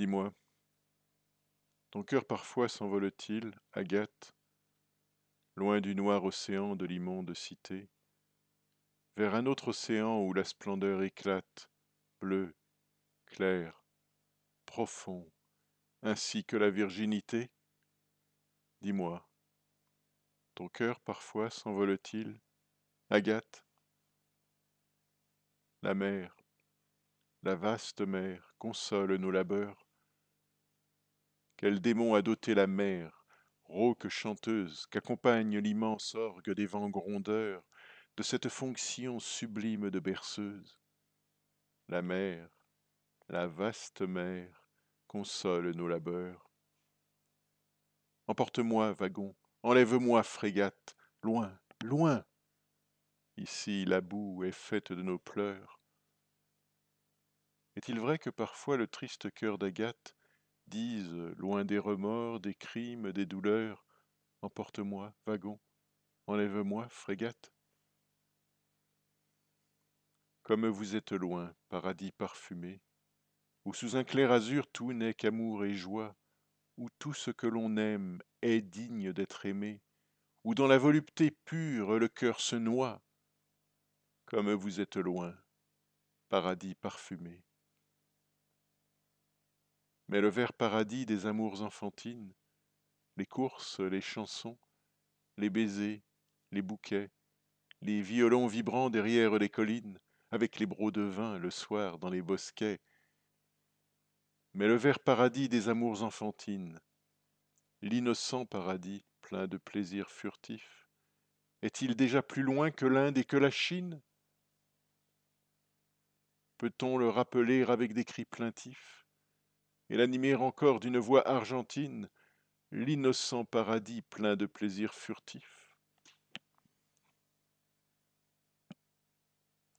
Dis-moi, ton cœur parfois s'envole-t-il, Agathe, loin du noir océan de l'immonde cité, vers un autre océan où la splendeur éclate, bleu, clair, profond, ainsi que la virginité? Dis-moi, ton cœur parfois s'envole-t-il, Agathe? La mer, la vaste mer, console nos labeurs. Quel démon a doté la mer, rauque chanteuse, qu'accompagne l'immense orgue des vents grondeurs, de cette fonction sublime de berceuse La mer, la vaste mer, console nos labeurs. Emporte-moi, wagon, enlève-moi, frégate, loin, loin. Ici la boue est faite de nos pleurs. Est-il vrai que parfois le triste cœur d'Agathe dise, loin des remords, des crimes, des douleurs, Emporte-moi, wagon, enlève-moi, frégate. Comme vous êtes loin, paradis parfumé, où sous un clair azur tout n'est qu'amour et joie, où tout ce que l'on aime est digne d'être aimé, où dans la volupté pure le cœur se noie, comme vous êtes loin, paradis parfumé. Mais le vert paradis des amours enfantines, les courses, les chansons, les baisers, les bouquets, les violons vibrants derrière les collines, avec les brocs de vin le soir dans les bosquets, mais le vert paradis des amours enfantines, l'innocent paradis plein de plaisirs furtifs, est-il déjà plus loin que l'Inde et que la Chine? Peut-on le rappeler avec des cris plaintifs? Et l'animer encore d'une voix argentine, l'innocent paradis plein de plaisirs furtifs